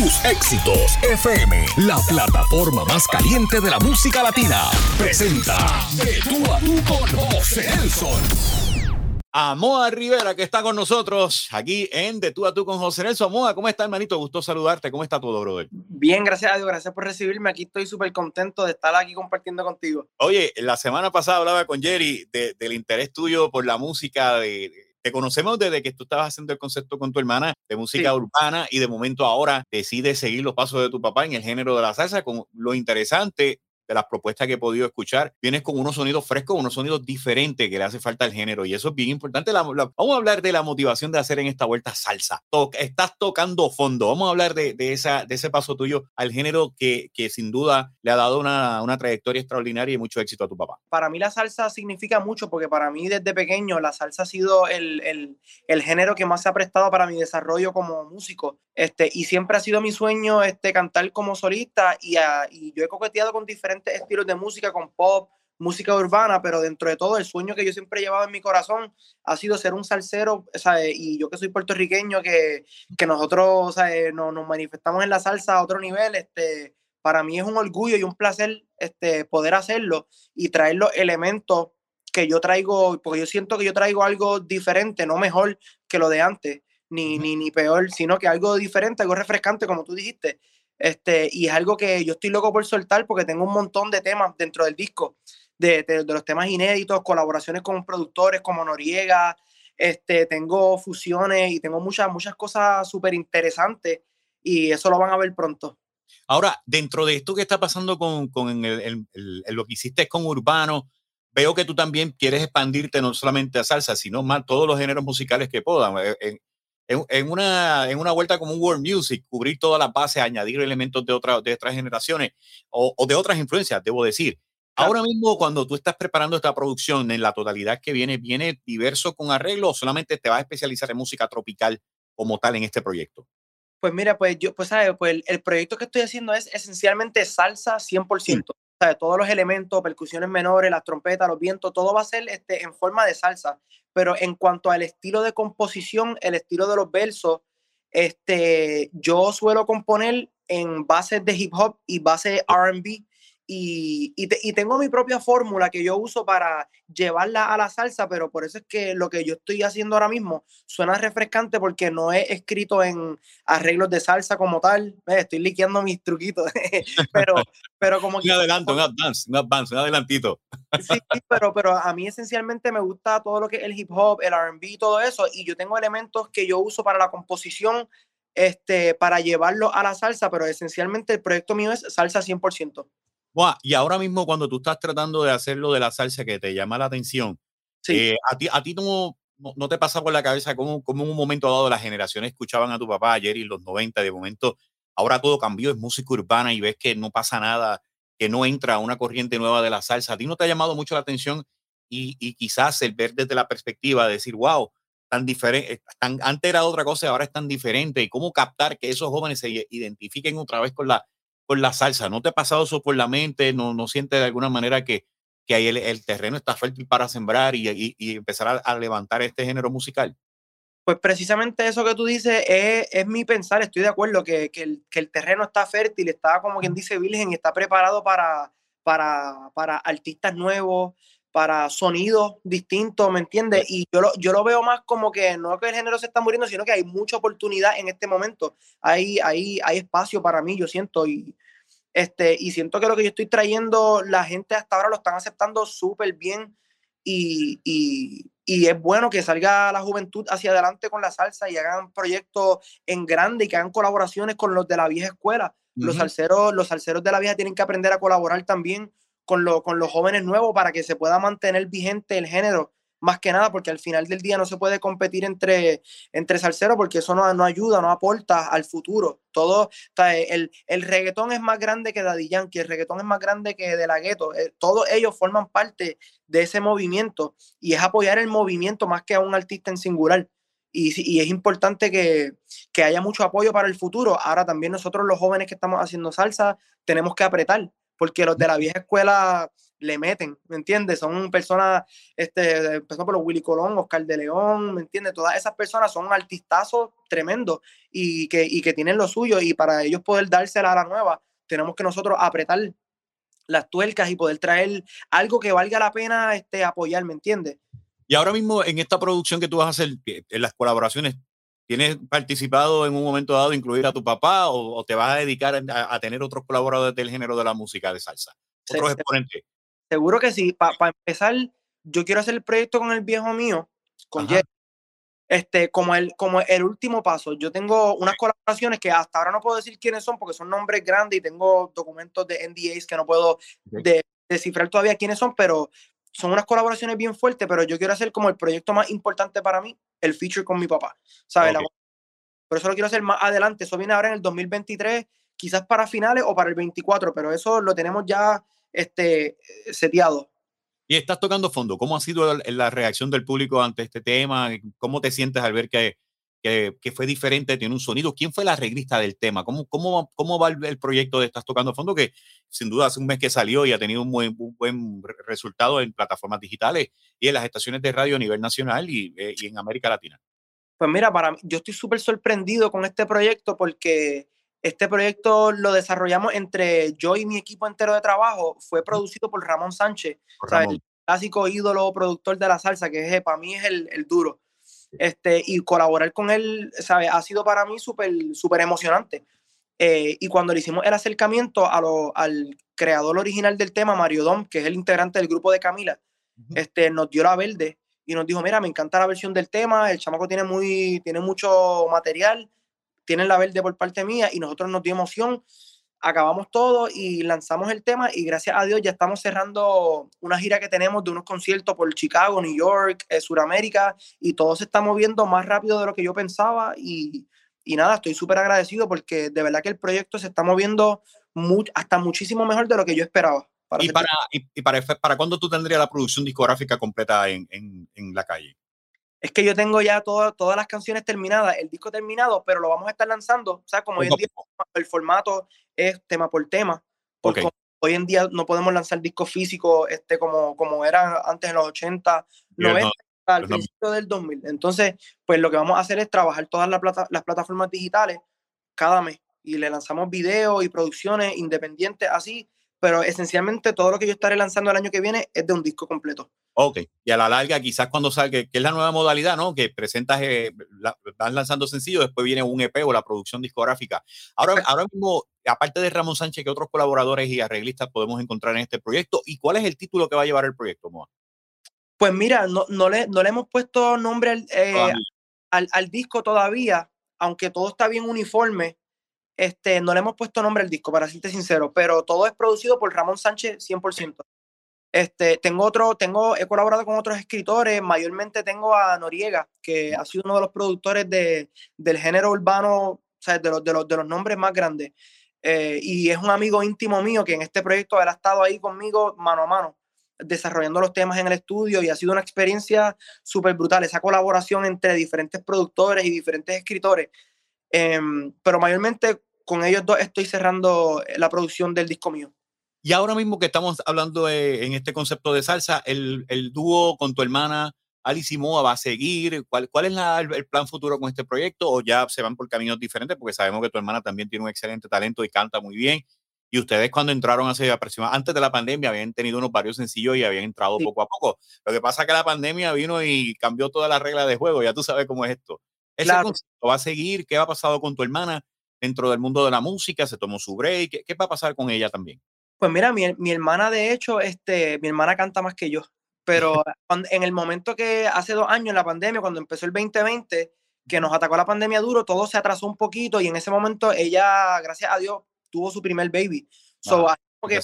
tus éxitos FM, la plataforma más caliente de la música latina. Presenta De tú a tú con José Nelson. A Moa Rivera, que está con nosotros aquí en De tú a tú con José Nelson. Moa, ¿cómo está, hermanito? Gusto saludarte. ¿Cómo está todo, brother? Bien, gracias a Dios. Gracias por recibirme. Aquí estoy súper contento de estar aquí compartiendo contigo. Oye, la semana pasada hablaba con Jerry del interés tuyo por la música de te conocemos desde que tú estabas haciendo el concepto con tu hermana de música urbana y de momento ahora decides seguir los pasos de tu papá en el género de la salsa con lo interesante de las propuestas que he podido escuchar, vienes con unos sonidos frescos, unos sonidos diferentes que le hace falta al género y eso es bien importante. vamos a hablar de la motivación de hacer en esta vuelta salsa. estás tocando fondo. Vamos a hablar de, esa, de ese paso tuyo al género que, que sin duda le ha dado una, una, trayectoria extraordinaria y mucho éxito a tu papá. Para mí la salsa significa mucho porque para mí desde pequeño la salsa ha sido el, el, el género que más se ha prestado para mi desarrollo como músico. Este, y siempre ha sido mi sueño este, cantar como solista y, y yo he coqueteado con diferentes estilos de música, con pop, música urbana, pero dentro de todo el sueño que yo siempre he llevado en mi corazón ha sido ser un salsero, y yo que soy puertorriqueño, que, que nosotros nos, nos, manifestamos en la salsa a otro nivel, este, para mí es un orgullo y un placer este, poder hacerlo y traer los elementos que yo traigo, porque yo siento que yo traigo algo diferente, no mejor que lo de antes, ni, ni, ni peor, sino que algo diferente, algo refrescante, como tú dijiste, este, y es algo que yo estoy loco por soltar porque tengo un montón de temas dentro del disco, de, de, los temas inéditos, colaboraciones con productores como Noriega, este, tengo fusiones y tengo muchas, muchas cosas súper interesantes y eso lo van a ver pronto. Ahora, dentro de esto que está pasando con, con el, lo que hiciste con Urbano, veo que tú también quieres expandirte no solamente a salsa, sino más todos los géneros musicales que puedan. En, en, una, en una vuelta como un world music, cubrir todas las bases, añadir elementos de, otra, de otras generaciones o, o de otras influencias, debo decir. Ahora mismo, cuando tú estás preparando esta producción en la totalidad que viene, ¿viene diverso con arreglo o solamente te vas a especializar en música tropical como tal en este proyecto? Pues mira, pues yo, pues sabes, pues el, proyecto que estoy haciendo es esencialmente salsa 100% todos los elementos, percusiones menores, las trompetas, los vientos, todo va a ser este, en forma de salsa. Pero en cuanto al estilo de composición, el estilo de los versos, este, yo suelo componer en bases de hip hop y bases RB y, y, tengo mi propia fórmula que yo uso para llevarla a la salsa, pero por eso es que lo que yo estoy haciendo ahora mismo suena refrescante porque no he escrito en arreglos de salsa como tal. Estoy liqueando mis truquitos, pero, pero como... Un adelanto, un advance, un advance, un adelantito. Sí, pero, pero a mí esencialmente me gusta todo lo que es el hip hop, el RB y todo eso, y yo tengo elementos que yo uso para la composición este, para llevarlo a la salsa, pero esencialmente el proyecto mío es salsa 100% y ahora mismo cuando tú estás tratando de hacer lo de la salsa que te llama la atención, eh, a ti, a ti no, no, te pasa por la cabeza como, como en un momento dado las generaciones escuchaban a tu papá ayer y los 90, de momento ahora todo cambió, es música urbana y ves que no pasa nada, que no entra una corriente nueva de la salsa. ¿A ti no te ha llamado mucho la atención y, y quizás el ver desde la perspectiva de decir, wow, tan diferente, eh, antes era otra cosa, ahora es tan diferente, y cómo captar que esos jóvenes se identifiquen otra vez con la con la salsa. ¿No te ha pasado eso por la mente? ¿No, no sientes de alguna manera que, que ahí el, terreno está fértil para sembrar y, y, empezar a, levantar este género musical? Pues precisamente eso que tú dices es, es mi pensar, estoy de acuerdo que, que, el, que, el, terreno está fértil, está como quien dice virgen, está preparado para, para, para artistas nuevos, para sonidos distintos, ¿me entiendes? Y yo lo, yo lo veo más como que no que el género se está muriendo, sino que hay mucha oportunidad en este momento. Hay, hay, hay espacio para mí, yo siento, y, este, y siento que lo que yo estoy trayendo, la gente hasta ahora lo están aceptando súper bien y, y, y, es bueno que salga la juventud hacia adelante con la salsa y hagan proyectos en grande y que hagan colaboraciones con los de la vieja escuela. Los salseros, los salseros de la vieja tienen que aprender a colaborar también con, con los jóvenes nuevos para que se pueda mantener vigente el género más que nada, porque al final del día no se puede competir entre, entre salseros porque eso no, no ayuda, no aporta al futuro. Todo, el, el reggaetón es más grande que Daddy Yankee, el reggaetón es más grande que De La Ghetto. Eh, todos ellos forman parte de ese movimiento y es apoyar el movimiento más que a un artista en singular. Y, y es importante que, que haya mucho apoyo para el futuro. Ahora también nosotros los jóvenes que estamos haciendo salsa tenemos que apretar porque los de la vieja escuela le meten, ¿me entiendes? Son personas, este, empezando por los Willy Colón, Oscar de León, ¿me entiendes? Todas esas personas son artistazos tremendos y que, y que tienen lo suyo y para ellos poder dársela a la nueva, tenemos que nosotros apretar las tuercas y poder traer algo que valga la pena este, apoyar, ¿me entiendes? Y ahora mismo en esta producción que tú vas a hacer, en las colaboraciones, ¿tienes participado en un momento dado incluir a tu papá o, te vas a dedicar a, tener otros colaboradores del género de la música de salsa? Otros exponentes. Seguro que sí. Para empezar, yo quiero hacer el proyecto con el viejo mío, con Jerry, este, como el, como el último paso. Yo tengo unas colaboraciones que hasta ahora no puedo decir quiénes son porque son nombres grandes y tengo documentos de NDAs que no puedo descifrar todavía quiénes son, pero son unas colaboraciones bien fuertes, pero yo quiero hacer como el proyecto más importante para mí, el feature con mi papá, ¿sabes? Por eso lo quiero hacer más adelante, eso viene ahora en el 2023, quizás para finales o para el 24, pero eso lo tenemos ya este, seteado. Y estás tocando fondo, ¿cómo ha sido la reacción del público ante este tema? ¿Cómo te sientes al ver que que, fue diferente, tiene un sonido. ¿Quién fue la arreglista del tema? ¿Cómo, cómo, cómo va el, proyecto de Estás Tocando Fondo? Que sin duda hace un mes que salió y ha tenido un buen, buen resultado en plataformas digitales y en las estaciones de radio a nivel nacional y, eh, y en América Latina. Pues mira, para mí, yo estoy súper sorprendido con este proyecto porque este proyecto lo desarrollamos entre yo y mi equipo entero de trabajo. Fue producido por Ramón Sánchez, el clásico ídolo productor de la salsa, que es, para mí es el, el duro este, y colaborar con él, ¿sabe? Ha sido para mí súper super emocionante. Eh, y cuando le hicimos el acercamiento a lo, al creador original del tema, Mario Dom, que es el integrante del grupo de Camila, este, nos dio la verde y nos dijo, mira, me encanta la versión del tema, el chamaco tiene, muy, tiene mucho material, tiene la verde por parte mía y nosotros nos dio emoción acabamos todo y lanzamos el tema y gracias a Dios ya estamos cerrando una gira que tenemos de unos conciertos por Chicago, New York, eh, Sudamérica y todo se está moviendo más rápido de lo que yo pensaba y, y nada, estoy súper agradecido porque de verdad que el proyecto se está moviendo hasta muchísimo mejor de lo que yo esperaba. ¿Y, para, y, para, para cuándo tú tendrías la producción discográfica completa en, en, en la calle? Es que yo tengo ya todas las canciones terminadas, el disco terminado, pero lo vamos a estar lanzando, o sea, como hoy en día el formato es tema por tema, porque hoy en día no podemos lanzar discos físicos este, como, como eran antes en los 80, 90, al principio del 2000. Entonces, pues lo que vamos a hacer es trabajar todas las, las plataformas digitales cada mes y le lanzamos videos y producciones independientes así pero esencialmente todo lo que yo estaré lanzando el año que viene es de un disco completo. Ok, y a la larga quizás cuando salga, que, es la nueva modalidad, ¿no? Que presentas, eh, van lanzando sencillos, después viene un EP o la producción discográfica. Ahora, ahora mismo, aparte de Ramón Sánchez, ¿qué otros colaboradores y arreglistas podemos encontrar en este proyecto? ¿Y cuál es el título que va a llevar el proyecto, Moa? Pues mira, no, no, le, no le hemos puesto nombre al, eh, al, al disco todavía, aunque todo está bien uniforme este, no le hemos puesto nombre al disco, para serte sincero, pero todo es producido por Ramón Sánchez 100%. Este, tengo otro, tengo, he colaborado con otros escritores, mayormente tengo a Noriega, que ha sido uno de los productores de, del género urbano, o sea, de los, de los, de los nombres más grandes. Eh, y es un amigo íntimo mío que en este proyecto ha estado ahí conmigo mano a mano, desarrollando los temas en el estudio y ha sido una experiencia súper brutal, esa colaboración entre diferentes productores y diferentes escritores. Em, pero mayormente con ellos dos estoy cerrando la producción del disco mío. Y ahora mismo que estamos hablando en este concepto de salsa, el, el dúo con tu hermana Alice Moa va a seguir. ¿Cuál, cuál es el plan futuro con este proyecto? ¿O ya se van por caminos diferentes? Porque sabemos que tu hermana también tiene un excelente talento y canta muy bien. Y ustedes cuando entraron hace aproximadamente, antes de la pandemia, habían tenido unos varios sencillos y habían entrado poco a poco. Lo que pasa es que la pandemia vino y cambió toda la regla de juego. Ya tú sabes cómo es esto. ¿Ese concepto va a seguir? ¿Qué ha pasado con tu hermana? Dentro del mundo de la música, se tomó su break. ¿Qué, va a pasar con ella también? Pues mira, mi, mi, hermana, de hecho, este, mi hermana canta más que yo, pero en el momento que hace dos años, en la pandemia, cuando empezó el 2020, que nos atacó la pandemia duro, todo se atrasó un poquito y en ese momento ella, gracias a Dios, tuvo su primer baby. So, ah, porque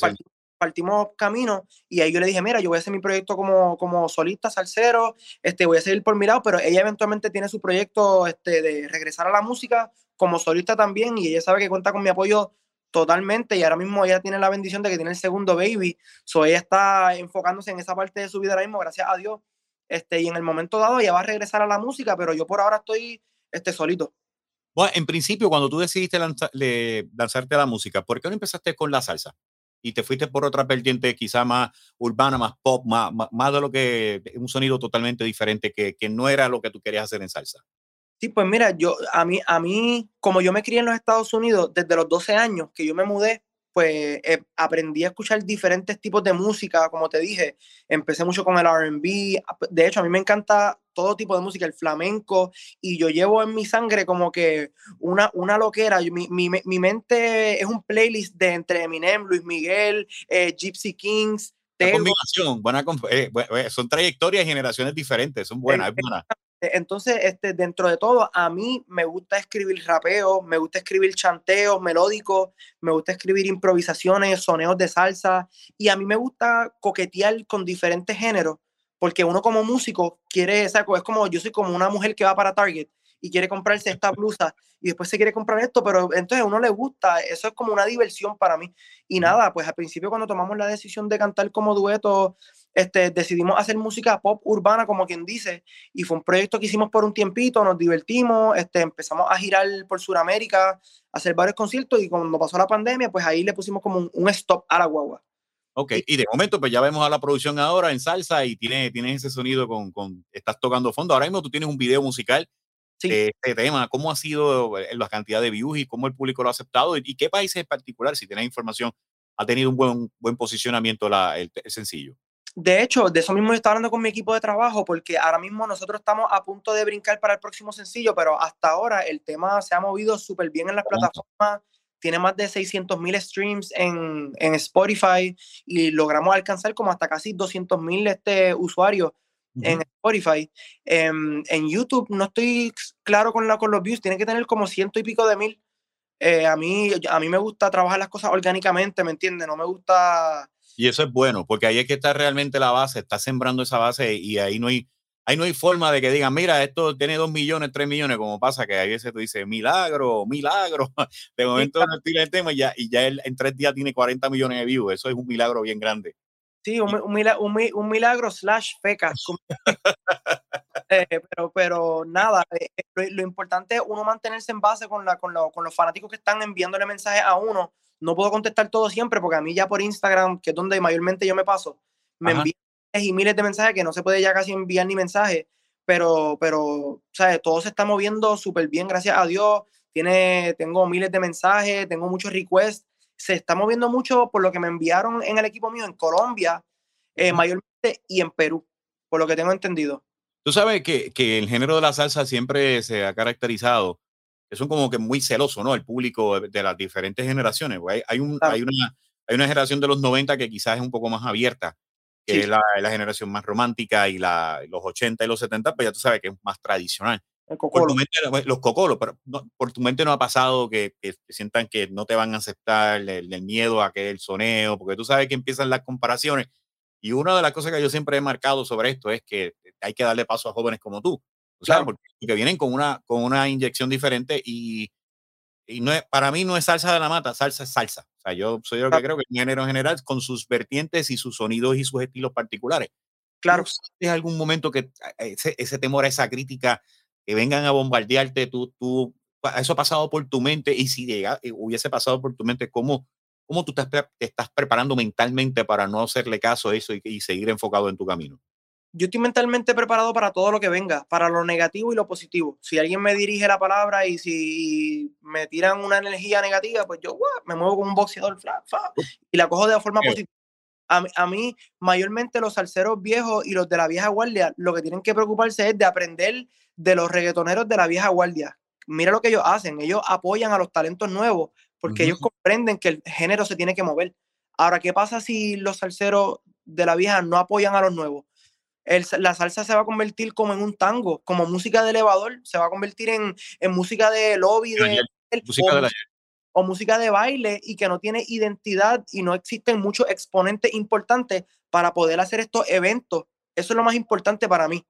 partimos camino y ahí yo le dije, mira, yo voy a hacer mi proyecto como, como solista, salsero, este, voy a seguir por mi lado, pero ella eventualmente tiene su proyecto este, de regresar a la música como solista también y ella sabe que cuenta con mi apoyo totalmente y ahora mismo ella tiene la bendición de que tiene el segundo baby, so ella está enfocándose en esa parte de su vida ahora mismo, gracias a Dios, este, y en el momento dado ella va a regresar a la música, pero yo por ahora estoy este, solito. Bueno, en principio, cuando tú decidiste lanzarte a la música, ¿por qué no empezaste con la salsa? y te fuiste por otra vertiente quizá más urbana, más pop, más, más, de lo que un sonido totalmente diferente que, que, no era lo que tú querías hacer en salsa. Sí, pues mira, yo a mí, a mí, como yo me crié en los Estados Unidos desde los 12 años que yo me mudé, pues eh, aprendí a escuchar diferentes tipos de música, como te dije, empecé mucho con el RB, de hecho a mí me encanta todo tipo de música, el flamenco, y yo llevo en mi sangre como que una, una loquera, mi, mi, mi mente es un playlist de entre Eminem, Luis Miguel, eh, Gypsy Kings. combinación, buena, eh, son trayectorias y generaciones diferentes, son buenas, es buena. Entonces, este, dentro de todo, a mí me gusta escribir rapeo, me gusta escribir chanteos melódicos, me gusta escribir improvisaciones, soneos de salsa, y a mí me gusta coquetear con diferentes géneros, porque uno como músico quiere, es como yo soy como una mujer que va para Target y quiere comprarse esta blusa y después se quiere comprar esto, pero entonces a uno le gusta, eso es como una diversión para mí. Y nada, pues al principio cuando tomamos la decisión de cantar como dueto, este, decidimos hacer música pop urbana, como quien dice, y fue un proyecto que hicimos por un tiempito, nos divertimos, este, empezamos a girar por Sudamérica, a hacer varios conciertos y cuando pasó la pandemia, pues ahí le pusimos como un, stop a la guagua. Ok, y de momento pues ya vemos a la producción ahora en salsa y tiene, tienes ese sonido con, con, estás tocando fondo. Ahora mismo tú tienes un video musical de este tema, cómo ha sido eh, la cantidad de views y cómo el público lo ha aceptado y, qué países en particular, si tienes información, ha tenido un buen, buen posicionamiento la, el, sencillo. De hecho, de eso mismo estoy hablando con mi equipo de trabajo, porque ahora mismo nosotros estamos a punto de brincar para el próximo sencillo, pero hasta ahora el tema se ha movido súper bien en las plataformas, tiene más de 600 mil streams en, en, Spotify y logramos alcanzar como hasta casi 200 mil este, usuarios en Spotify. Em, en YouTube no estoy claro con, la, con los views, tiene que tener como ciento y pico de mil. Eh, a, mí, a mí me gusta trabajar las cosas orgánicamente, ¿me entiendes? No me gusta... Y eso es bueno, porque ahí es que está realmente la base, está sembrando esa base y ahí no hay, ahí no hay forma de que digan, mira, esto tiene dos millones, tres millones, como pasa que a veces tú dices, milagro, milagro. De momento no tira el tema y ya, y ya él en tres días tiene 40 millones de views. Eso es un milagro bien grande. Sí, un, milagro, slash feca. Eh, pero, pero nada, eh, eh, lo, importante es uno mantenerse en base con, la, con, con los fanáticos que están enviándole mensajes a uno. No puedo contestar todo siempre porque a mí ya por Instagram, que es donde mayormente yo me paso, me envían y miles de mensajes que no se puede ya casi enviar ni mensajes, pero, pero, ¿sabes? Todo se está moviendo súper bien, gracias a Dios. Tiene, tengo miles de mensajes, tengo muchos requests se está moviendo mucho por lo que me enviaron en el equipo mío en Colombia, eh, mayormente, y en Perú, por lo que tengo entendido. Tú sabes que, que, el género de la salsa siempre se ha caracterizado, que son como que muy celosos, ¿no? El público de, las diferentes generaciones. Hay, hay, un, hay, una, hay una generación de los 90 que quizás es un poco más abierta, que es la, la, generación más romántica, y la, los 80 y los 70, pues ya tú sabes que es más tradicional. Por tu mente, los cocolos, pero por tu mente no ha pasado que, que, sientan que no te van a aceptar el, miedo a que el soneo, porque tú sabes que empiezan las comparaciones. Y una de las cosas que yo siempre he marcado sobre esto es que hay que darle paso a jóvenes como tú, o sea, porque, vienen con una, con una inyección diferente y, y no es, para mí no es salsa de la mata, salsa es salsa. O sea, yo soy lo que creo que el género en general con sus vertientes y sus sonidos y sus estilos particulares. Claro. ¿Es algún momento que ese, ese temor a esa crítica que vengan a bombardearte, tú, tú, eso ha pasado por tu mente y si llega, eh, hubiese pasado por tu mente, ¿cómo, cómo tú te estás preparando mentalmente para no hacerle caso a eso y, seguir enfocado en tu camino? Yo estoy mentalmente preparado para todo lo que venga, para lo negativo y lo positivo. Si alguien me dirige la palabra y si me tiran una energía negativa, pues yo me muevo como un boxeador y la cojo de forma positiva. A, a, mí, mayormente los salseros viejos y los de la vieja guardia, lo que tienen que preocuparse es de aprender de los reggaetoneros de la vieja guardia. Mira lo que ellos hacen, ellos apoyan a los talentos nuevos porque ellos comprenden que el género se tiene que mover. Ahora, ¿qué pasa si los salseros de la vieja no apoyan a los nuevos? La salsa se va a convertir como en un tango, como música de elevador, se va a convertir en, música de lobby, de, o, música de baile y que no tiene identidad y no existen muchos exponentes importantes para poder hacer estos eventos. Eso es lo más importante para mí.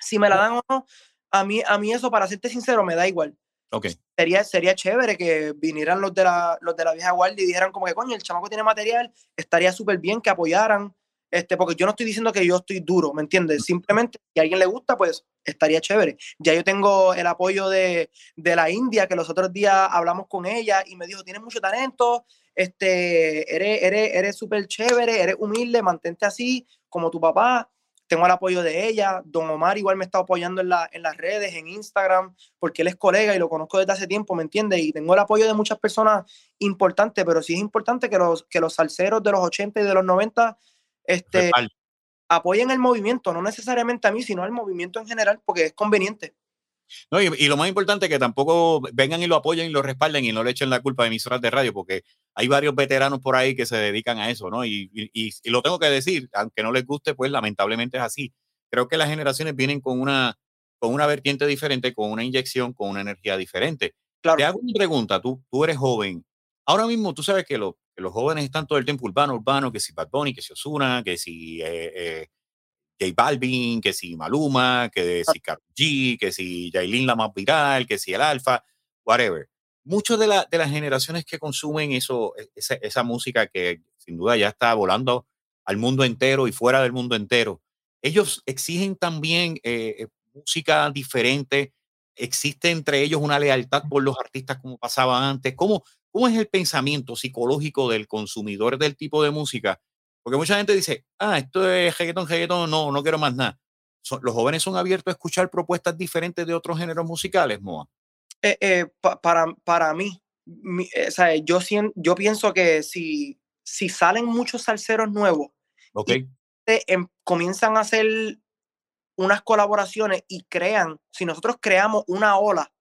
Si me la dan o no, a mí, a mí eso, para serte sincero, me da igual. Okay. Sería, sería chévere que vinieran los de, la, los de la vieja guardia y dijeran como que, coño, el chamaco tiene material, estaría súper bien que apoyaran. Este, porque yo no estoy diciendo que yo estoy duro, ¿me entiendes? Simplemente, si a alguien le gusta, pues estaría chévere. Ya yo tengo el apoyo de, de la India, que los otros días hablamos con ella y me dijo, tienes mucho talento, este, eres eres eres súper chévere, eres humilde, mantente así, como tu papá. Tengo el apoyo de ella. Don Omar igual me está apoyando en, la, en las redes, en Instagram, porque él es colega y lo conozco desde hace tiempo, ¿me entiendes? Y tengo el apoyo de muchas personas importantes, pero sí es importante que los, que los salseros de los 80 y de los 90 este, apoyen el movimiento, no necesariamente a mí, sino al movimiento en general, porque es conveniente. No, y, lo más importante es que tampoco vengan y lo apoyen y lo respalden y no le echen la culpa a emisoras de radio, porque hay varios veteranos por ahí que se dedican a eso, ¿no? Y, y, lo tengo que decir, aunque no les guste, pues lamentablemente es así. Creo que las generaciones vienen con una, con una vertiente diferente, con una inyección, con una energía diferente. Claro. Te hago una pregunta, tú, tú eres joven. Ahora mismo tú sabes que, lo, los jóvenes están todo el tiempo urbano, urbano, que si Bad Bunny, que si Osuna, que si eh, eh, J Balvin, que si Maluma, que si Karol G, que si Jailin la más viral, que si el Alfa, whatever. Muchos de, de las generaciones que consumen eso, e, esa, esa, música que sin duda ya está volando al mundo entero y fuera del mundo entero, ellos exigen también eh, música diferente, existe entre ellos una lealtad por los artistas como pasaba antes. ¿Cómo, ¿Cómo es el pensamiento psicológico del consumidor del tipo de música? Porque mucha gente dice, ah, esto es reggaetón, reggaetón, no, no quiero más nada. los jóvenes son abiertos a escuchar propuestas diferentes de otros géneros musicales, Moa. Eh, eh, para, para mí, eh, o sea, yo, yo pienso que si, si salen muchos salseros nuevos, okay. Em, comienzan a hacer unas colaboraciones y crean, si nosotros creamos una ola,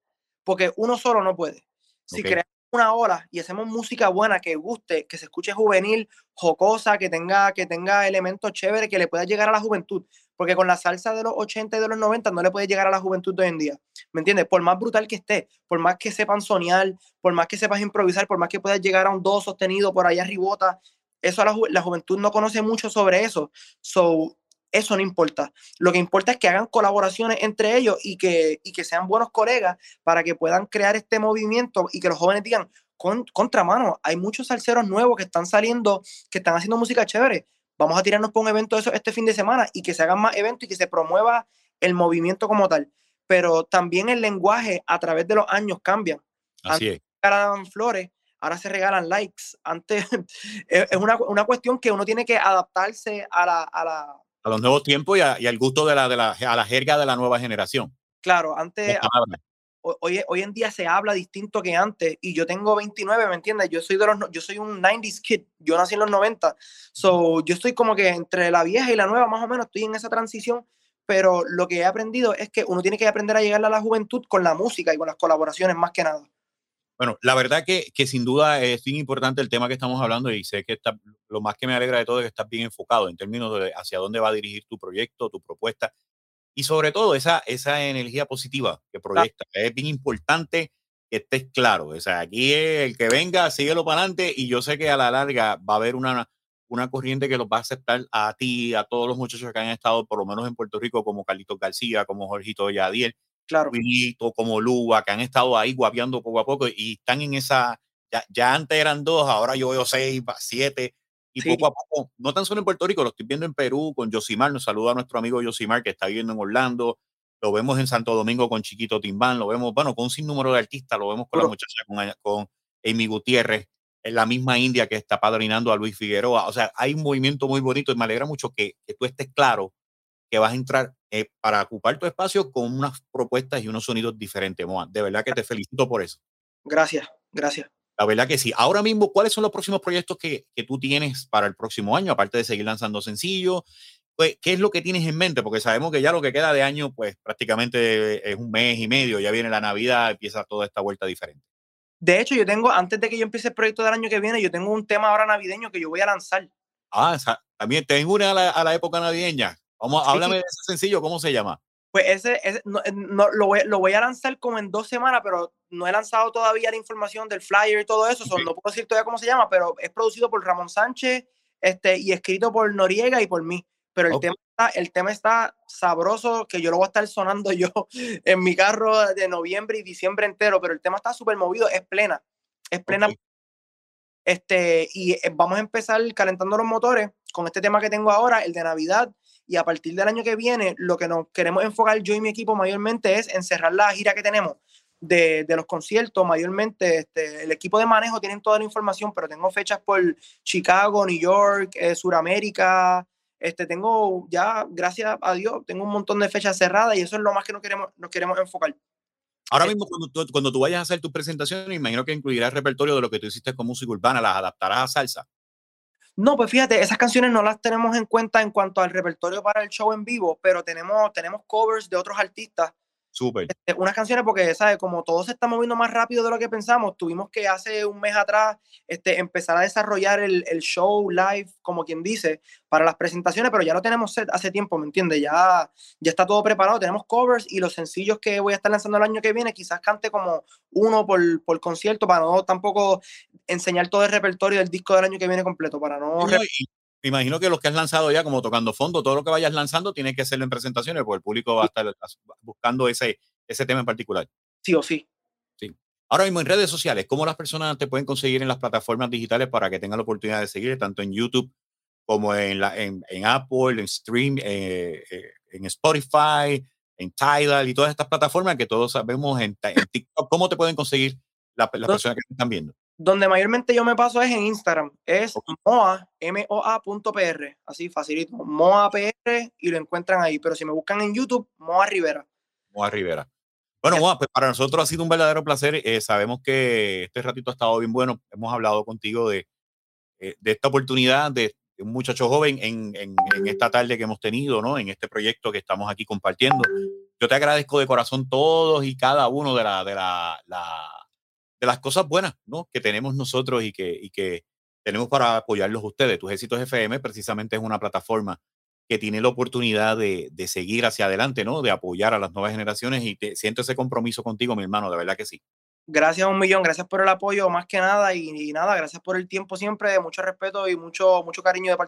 porque uno solo no puede, si creamos una hora y hacemos música buena que guste, que se escuche juvenil, jocosa, que tenga, que tenga elementos chéveres, que le pueda llegar a la juventud. Porque con la salsa de los 80 y de los 90 no le puede llegar a la juventud de hoy en día. ¿Me entiendes? Por más brutal que esté, por más que sepan soñar, por más que sepas improvisar, por más que puedas llegar a un do sostenido por allá arribota, eso la, la juventud no conoce mucho sobre eso. So, eso no importa. Lo que importa es que hagan colaboraciones entre ellos y que, y que sean buenos colegas para que puedan crear este movimiento y que los jóvenes digan, con, contramano, hay muchos salseros nuevos que están saliendo, que están haciendo música chévere. Vamos a tirarnos por un evento de eso este fin de semana y que se hagan más eventos y que se promueva el movimiento como tal. Pero también el lenguaje a través de los años cambia. Así es. Antes flores, ahora se regalan likes. Antes es una, una, cuestión que uno tiene que adaptarse a la, a la, a los nuevos tiempos y, al gusto de la, de la, a la jerga de la nueva generación. Claro, antes, hoy, hoy en día se habla distinto que antes y yo tengo 29, ¿me entiendes? Yo soy, de los, yo soy un 90s kid, yo nací en los 90, so yo estoy como que entre la vieja y la nueva, más o menos, estoy en esa transición, pero lo que he aprendido es que uno tiene que aprender a llegar a la juventud con la música y con las colaboraciones más que nada. Bueno, la verdad que, que sin duda es bien importante el tema que estamos hablando y sé que está, lo más que me alegra de todo es que estás bien enfocado en términos de hacia dónde va a dirigir tu proyecto, tu propuesta y sobre todo esa, esa energía positiva que proyecta. Es bien importante que estés claro. O sea, aquí el que venga, síguelo para adelante y yo sé que a la larga va a haber una, una corriente que los va a aceptar a ti, a todos los muchachos que han estado por lo menos en Puerto Rico, como Carlitos García, como Jorgito Yadiel, claro. como Luba, que han estado ahí guapiando poco a poco y están en esa, ya, ya antes eran dos, ahora yo veo seis, siete, y poco a poco, no tan solo en Puerto Rico, lo estoy viendo en Perú con Josimar, nos saluda a nuestro amigo Josimar que está viviendo en Orlando, lo vemos en Santo Domingo con Chiquito Timbán, lo vemos, bueno, con un sinnúmero de artistas, lo vemos con la muchacha, con, con Amy Gutiérrez, en la misma India que está padrinando a Luis Figueroa. O sea, hay un movimiento muy bonito y me alegra mucho que, que tú estés claro que vas a entrar eh, para ocupar tu espacio con unas propuestas y unos sonidos diferentes, Moa. De verdad que te felicito por eso. Gracias, gracias. La verdad que sí. Ahora mismo, ¿cuáles son los próximos proyectos que, que tú tienes para el próximo año, aparte de seguir lanzando sencillos? Pues, ¿Qué es lo que tienes en mente? Porque sabemos que ya lo que queda de año, pues prácticamente es un mes y medio, ya viene la Navidad, empieza toda esta vuelta diferente. De hecho, yo tengo, antes de que yo empiece el proyecto del año que viene, yo tengo un tema ahora navideño que yo voy a lanzar. Ah, también tengo una a la, a la época navideña. Vamos, háblame de ese sencillo, ¿cómo se llama? Pues ese, ese no, eh, no, lo, voy, lo, voy, a lanzar como en dos semanas, pero no he lanzado todavía la información del flyer y todo eso. no puedo decir todavía cómo se llama, pero es producido por Ramón Sánchez este, y escrito por Noriega y por mí. Pero el, tema está, el tema está sabroso, que yo lo voy a estar sonando yo en mi carro de noviembre y diciembre entero, pero el tema está súper movido, es plena, es plena. Este, y eh, vamos a empezar calentando los motores con este tema que tengo ahora, el de Navidad, y a partir del año que viene, lo que nos queremos enfocar yo y mi equipo mayormente es en cerrar la gira que tenemos de, de los conciertos. Mayormente, este, el equipo de manejo tienen toda la información, pero tengo fechas por Chicago, New York, eh, Suramérica. Este, tengo ya, gracias a Dios, tengo un montón de fechas cerradas y eso es lo más que nos queremos, nos queremos enfocar. Ahora mismo, cuando tú, cuando tú vayas a hacer tu presentación, imagino que incluirás el repertorio de lo que tú hiciste con música urbana, las adaptarás a salsa. No, pues fíjate, esas canciones no las tenemos en cuenta en cuanto al repertorio para el show en vivo, pero tenemos, tenemos covers de otros artistas Súper. Este, unas canciones porque, ¿sabes? Como todo se está moviendo más rápido de lo que pensamos, tuvimos que hace un mes atrás este, empezar a desarrollar el, el, show live, como quien dice, para las presentaciones, pero ya lo tenemos set hace tiempo, ¿me entiendes? Ya, ya está todo preparado, tenemos covers y los sencillos que voy a estar lanzando el año que viene, quizás cante como uno por, por concierto, para no tampoco enseñar todo el repertorio del disco del año que viene completo, para no... Me imagino que los que has lanzado ya, como tocando fondo, todo lo que vayas lanzando, tienes que hacerlo en presentaciones, porque el público va a estar buscando ese, ese tema en particular. Sí o sí. Sí. Ahora mismo en redes sociales, ¿cómo las personas te pueden conseguir en las plataformas digitales para que tengan la oportunidad de seguir, tanto en YouTube como en, la, en, en Apple, en Stream, eh, eh, en Spotify, en Tidal y todas estas plataformas que todos sabemos en, en TikTok? ¿Cómo te pueden conseguir las personas que están viendo? Donde mayormente yo me paso es en Instagram. Es moa, M-O-A.pr. Así, facilito. Moa PR y lo encuentran ahí. Pero si me buscan en YouTube, Moa Rivera. Moa Rivera. Bueno, Moa, pues para nosotros ha sido un verdadero placer. Eh, sabemos que este ratito ha estado bien bueno. Hemos hablado contigo de, eh, de esta oportunidad de un muchacho joven en, en, en, esta tarde que hemos tenido, ¿no? En este proyecto que estamos aquí compartiendo. Yo te agradezco de corazón todos y cada uno de la, de la, la de las cosas buenas ¿no? que tenemos nosotros y que, y que tenemos para apoyarlos ustedes. Tus éxitos FM precisamente es una plataforma que tiene la oportunidad de, de, seguir hacia adelante, ¿no? De apoyar a las nuevas generaciones y te, siento ese compromiso contigo, mi hermano, de verdad que sí. Gracias un millón, gracias por el apoyo más que nada y, y nada, gracias por el tiempo siempre, mucho respeto y mucho, mucho cariño de parte